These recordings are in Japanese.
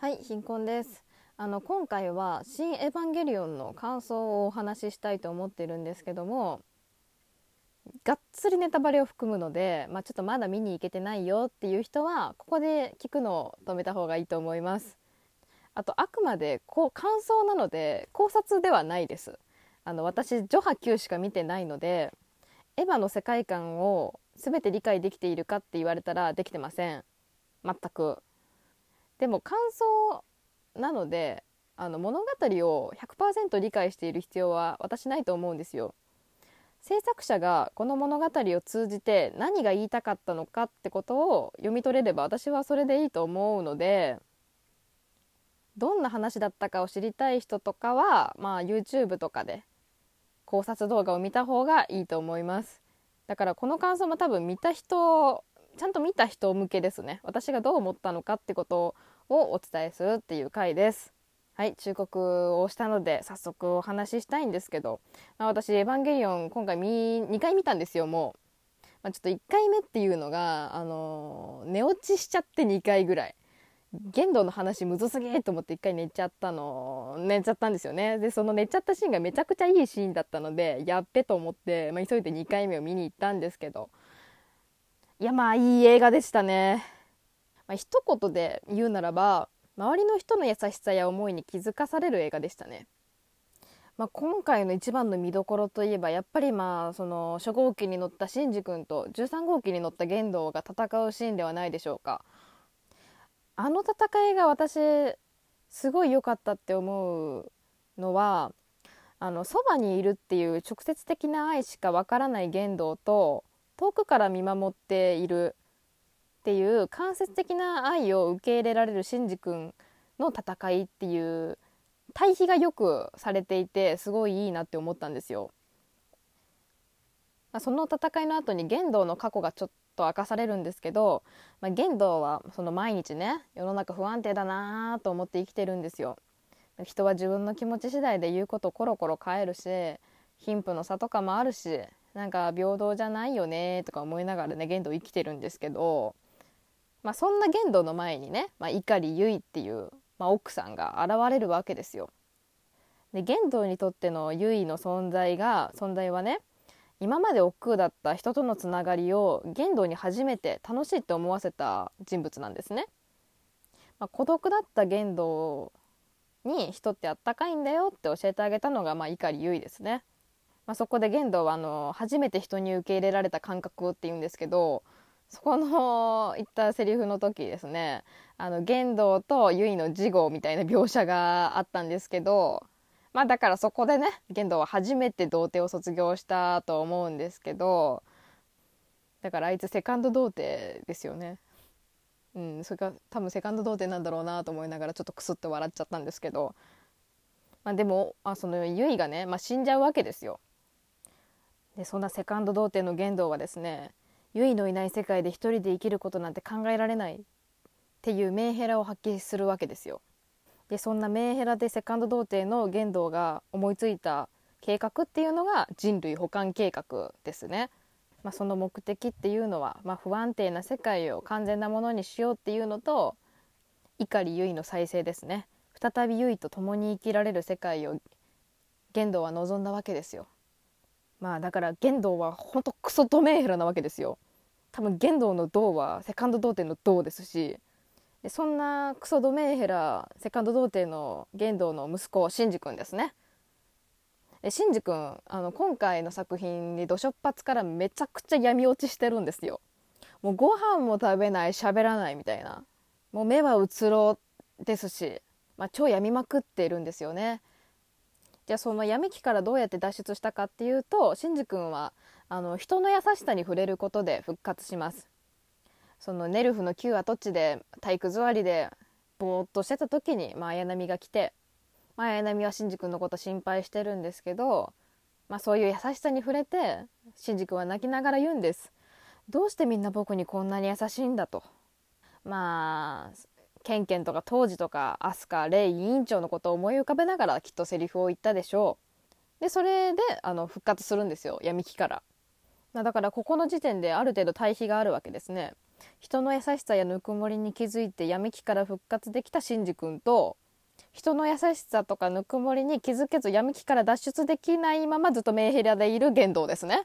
はい貧困です。あの今回は「新エヴァンゲリオン」の感想をお話ししたいと思ってるんですけどもがっつりネタバレを含むので、まあ、ちょっとまだ見に行けてないよっていう人はここで聞くのを止めた方がいいと思います。あとあくまでこう感想なので考察ではないです。あの私「ジョハ Q」しか見てないのでエヴァの世界観を全て理解できているかって言われたらできてません。全く。でも感想なのであの物語を100%理解している必要は私ないと思うんですよ。制作者がこの物語を通じて何が言いたかったのかってことを読み取れれば私はそれでいいと思うのでどんな話だったかを知りたい人とかは、まあ、YouTube とかで考察動画を見た方がいいと思いますだからこの感想も多分見た人ちゃんと見た人向けですね私がどう思ったのかってことをお伝えするっていう回です。はい忠告をしたので早速お話ししたいんですけど、まあ、私「エヴァンゲリオン」今回2回見たんですよもう、まあ、ちょっと1回目っていうのがあの寝落ちしちゃって2回ぐらい。剣道の話むずすぎと思って一回寝ちゃったの寝ちゃったんですよね。でその寝ちゃったシーンがめちゃくちゃいいシーンだったのでやっべと思って、まあ、急いで2回目を見に行ったんですけど。いやまあいい映画でしたね。まあ、一言で言うならば周りの人の優しさや思いに気づかされる映画でしたね。まあ、今回の一番の見どころといえばやっぱりまあその初号機に乗ったシンジ君と13号機に乗った玄道が戦うシーンではないでしょうか。あの戦いが私すごい良かったって思うのはあのそばにいるっていう直接的な愛しかわからない玄道と遠くから見守っているっていう間接的な愛を受け入れられるシンジ君の戦いっていう対比がよくされていてすごいいいなって思ったんですよ。その戦いの後に玄道の過去がちょっと明かされるんですけど、まあ、玄道はその毎日ね世の中不安定だなと思って生きてるんですよ。人は自分の気持ち次第で言うことコロコロ変えるし貧富の差とかもあるしなんか平等じゃないよねとか思いながらね玄道生きてるんですけどまあ、そんな玄道の前にね、まあ、碇結衣っていう、まあ、奥さんが現れるわけですよ。で玄道にとっての結衣の存在が存在はね今まで億劫だった人とのつながりを玄道に初めて楽しいって思わせた人物なんですね。まあ、孤独だった玄道に人ってあったかいんだよって教えてあげたのが、まあ、碇結衣ですね。まあ、そこで玄道はあの初めて人に受け入れられた感覚っていうんですけどそこの言ったセリフの時ですねあの玄道と結衣の次号みたいな描写があったんですけどまあだからそこでね玄道は初めて童貞を卒業したと思うんですけどだからあいつセカンド童貞ですよね。うん、それが多分セカンド童貞なんだろうなと思いながらちょっとクスッと笑っちゃったんですけど、まあ、でもあその結がね、まあ、死んじゃうわけですよ。でそんなセカンド童貞の玄道はですねゆいのいない世界で一人で生きることなんて考えられないっていうメンヘラを発揮するわけですよ。でそんなメンヘラでセカンド童貞の玄道が思いついた計画っていうのが人類保管計画ですね。まあ、その目的っていうのは、まあ、不安定な世界を完全なものにしようっていうのと碇結衣の再生ですね再び結衣と共に生きられる世界を玄道は望んだわけですよ。まあだから玄道はほんとクソドメンヘラなわけですよ。多分玄道の道はセカンド童貞の道ですし。でそんなクソドメンヘラセカンド童貞の玄道の息子シンジ君ですね。でシンジ君あの今回の作品に土初発からめちゃくちゃ闇落ちしてるんですよ。もうご飯も食べない喋らないみたいな。もう目はうつろですし、まあ、超病みまくっているんですよね。じゃあその闇期からどうやって脱出したかっていうとシンジ君はあの人の優しさに触れることで復活します。そのネルフの旧跡地で体育座りでぼーっとしてた時に、まあ、綾波が来て、まあ、綾波はシンジ君のこと心配してるんですけど、まあ、そういう優しさに触れてシンジ君は泣きながら言うんです。どうしてみんな僕にこんなに優しいんだと。まあケンケンとか当時とかアスカレイ委員長のことを思い浮かべながらきっとセリフを言ったでしょう。でそれであの復活するんですよ。闇期から。だからここの時点である程度対比があるわけですね。人の優しさやぬくもりに気づいて闇期から復活できたシンジ君と人の優しさとかぬくもりに気づけず闇期から脱出できないままずっとメンヘラでいる言動ですね。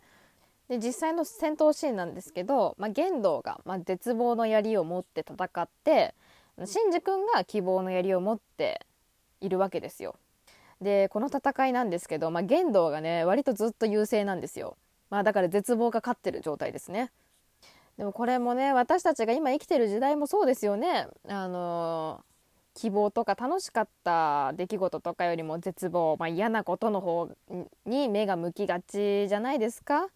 で実際の戦闘シーンなんですけど、まあ、玄道が、まあ、絶望の槍を持って戦ってシンジ君が希望の槍を持っているわけですよ。でこの戦いなんですけど、まあ、玄道がね割とずっと優勢なんですよ。まあ、だから絶望が勝ってる状態ですね。でもこれもね私たちが今生きてる時代もそうですよね。あのー、希望とか楽しかった出来事とかよりも絶望、まあ、嫌なことの方に目が向きがちじゃないですか。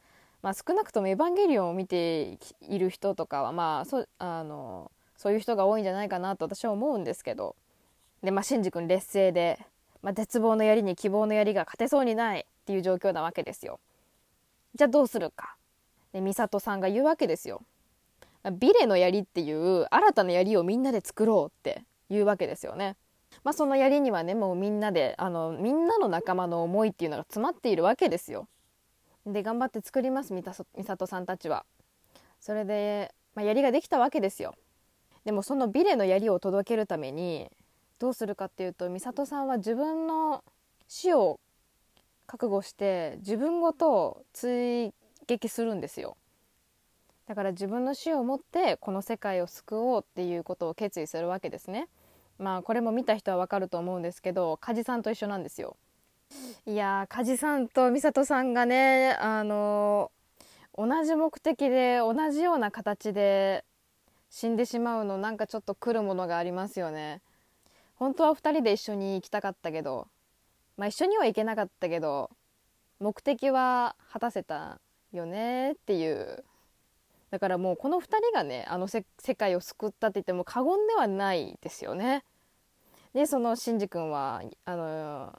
まあ、少なくとも「エヴァンゲリオン」を見ている人とかはまあそあのそういう人が多いんじゃないかなと私は思うんですけどでまあシンジ君劣勢で、まあ、絶望の槍に希望の槍が勝てそうにないっていう状況なわけですよ。じゃあどうするか。で美里さんが言うわけですよ。ビレの槍っていう新たな槍をみんなで作ろうって言うわけですよね。まあ、その槍にはねもうみんなであのみんなの仲間の思いっていうのが詰まっているわけですよ。で頑張って作ります美里さんたちは。それで、まあ、槍ができたわけですよ。でもそのビレの槍を届けるためにどうするかっていうと美里さんは自分の死を覚悟して自分ごと追撃するんですよ。だから自分の死をもってこの世界を救おうっていうことを決意するわけですね。まあこれも見た人はわかると思うんですけど梶さんと一緒なんですよ。いや梶さんと美里さんがねあの同じ目的で同じような形で死んでしまうのなんかちょっと来るものがありますよね。本当は2人で一緒に行きたかったけどまあ一緒には行けなかったけど目的は果たせたよねっていう。だからもうこの2人がねあの世界を救ったって言っても過言ではないですよね。でそのシンジ君はあの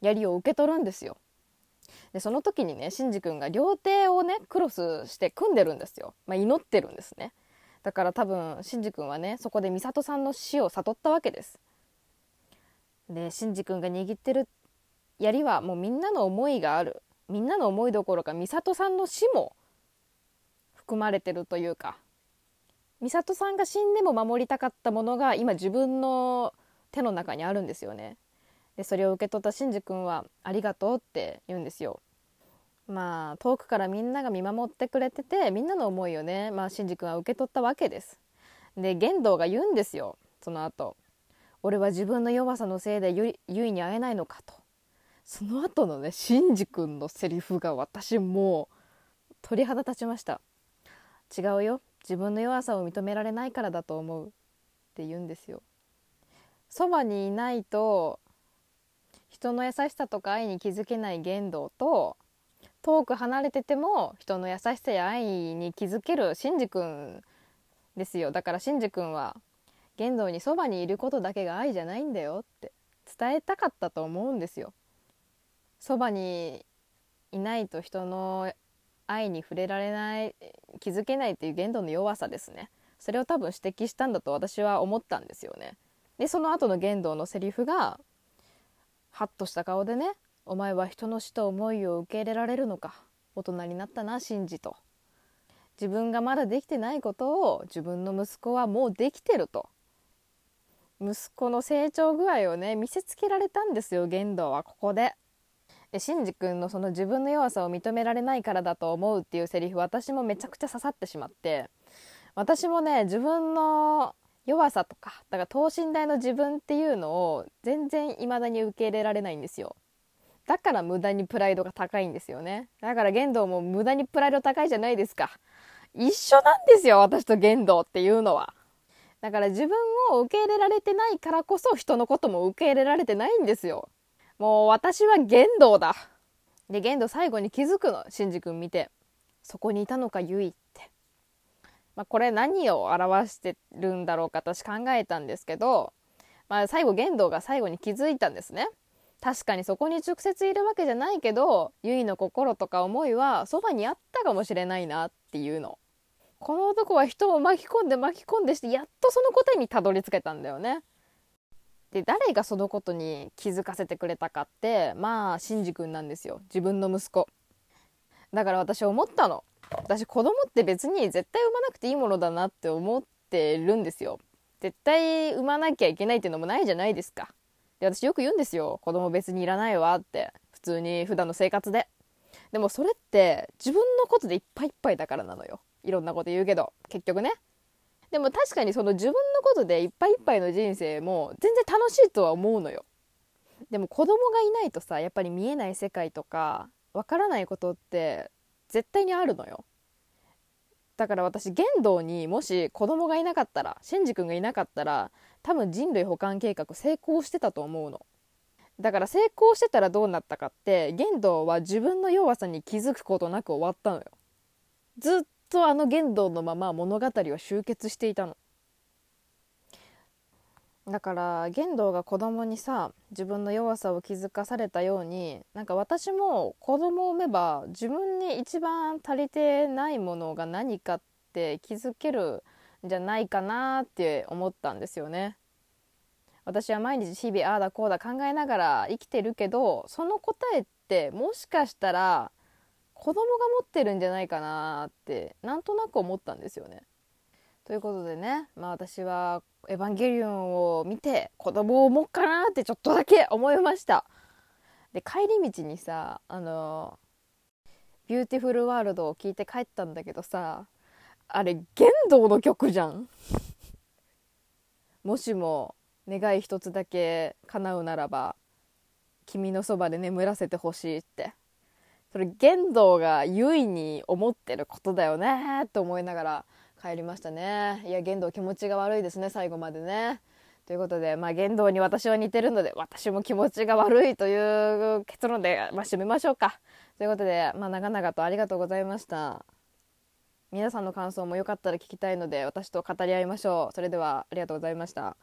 槍を受け取るんですよ。でその時にねシンジ君が両手をねクロスして組んでるんですよ、まあ、祈ってるんですね。だから多分シンジ君はねそこで美里さんの死を悟ったわけです。でシンジ君が握ってる槍はもうみんなの思いがある。みんなの思いどころか美里さんの死も含まれてるというか。美里さんが死んでも守りたかったものが今自分の手の中にあるんですよね。でそれを受け取ったシンジ君は「ありがとう」って言うんですよ。まあ遠くからみんなが見守ってくれててみんなの思いをね、まあ、シンジ君は受け取ったわけです。で玄道が言うんですよその後。俺は自分の弱さのせいでゆいに会えないのかと。その後のねシンジ君のセリフが私もう鳥肌立ちました。違うよ。自分の弱さを認められないからだと思う。って言うんですよ。そばにいないと人の優しさとか愛に気づけない言動と遠く離れてても人の優しさや愛に気づけるシンジ君ですよ。だからシンジ君は玄道にそばにいることだけが愛じゃないんだよって伝えたかったと思うんですよ。そばにいないと人の愛に触れられない気づけないっていう玄道の弱さですね。それを多分指摘したんだと私は思ったんですよね。でその後の玄道のセリフがハッとした顔でね「お前は人の死と思いを受け入れられるのか？大人になったな信じ」と。自分がまだできてないことを自分の息子はもうできてると。息子の成長具合をね見せつけられたんですよ玄道はここで。でシンジ君のその自分の弱さを認められないからだと思うっていうセリフ私もめちゃくちゃ刺さってしまって。私もね自分の弱さとかだから等身大の自分っていうのを全然未だに受け入れられないんですよ。だから無駄にプライドが高いんですよねだから玄道も無駄にプライド高いじゃないですか一緒なんですよ私と玄道っていうのはだから自分を受け入れられてないからこそ人のことも受け入れられてないんですよ。もう私は玄道だ。で、玄道最後に気づくの、シンジ君見て。そこにいたのか、ゆいって。まあ、これ何を表してるんだろうか私考えたんですけど、まあ、最後玄道が最後に気づいたんですね。確かにそこに直接いるわけじゃないけど、ゆいの心とか思いはそばにあったかもしれないなっていうの。この男は人を巻き込んで巻き込んでしてやっとその答えにたどり着けたんだよね。で誰がそのことに気づかせてくれたかってまあシンジ君なんですよ。自分の息子。だから私思ったの。私子供って別に絶対産まなくていいものだなって思ってるんですよ。絶対産まなきゃいけないっていうのもないじゃないですか。で私よく言うんですよ。子供別にいらないわって。普通に普段の生活で。でもそれって自分のことでいっぱいいっぱいだからなのよ。いろんなこと言うけど。結局ね。でも確かにその自分のことでいっぱいいっぱいの人生も全然楽しいとは思うのよ。でも子供がいないとさやっぱり見えない世界とかわからないことって絶対にあるのよ。だから私玄道にもし子供がいなかったらシンジ君がいなかったら多分人類保管計画成功してたと思うの。だから成功してたらどうなったかって玄道は自分の弱さに気づくことなく終わったのよ。ずっとあの玄道のまま物語は終結していたの。だから玄道が子供にさ自分の弱さを気づかされたようになんか私も子供を産めば自分に一番足りてないものが何かって気づけるじゃないかなって思ったんですよね。私は毎日日々ああだこうだ考えながら生きてるけどその答えってもしかしたら子供が持ってるんじゃないかなってなんとなく思ったんですよね。ということでね、まあ、私は「エヴァンゲリオン」を見て子供を産もうかなってちょっとだけ思いましたで帰り道にさあの「ビューティフルワールド」を聞いて帰ったんだけどさあれゲンドウの曲じゃん。もしも願い一つだけ叶うならば君のそばで眠らせてほしいって。それゲンドウがユイに思ってることだよねって思いながら帰りましたね。いやゲンドウ気持ちが悪いですね最後までね。ということで、まあ、ゲンドウに私は似てるので私も気持ちが悪いという結論で、まあ、締めましょうか。ということで、まあ、長々とありがとうございました。皆さんの感想もよかったら聞きたいので私と語り合いましょう。それではありがとうございました。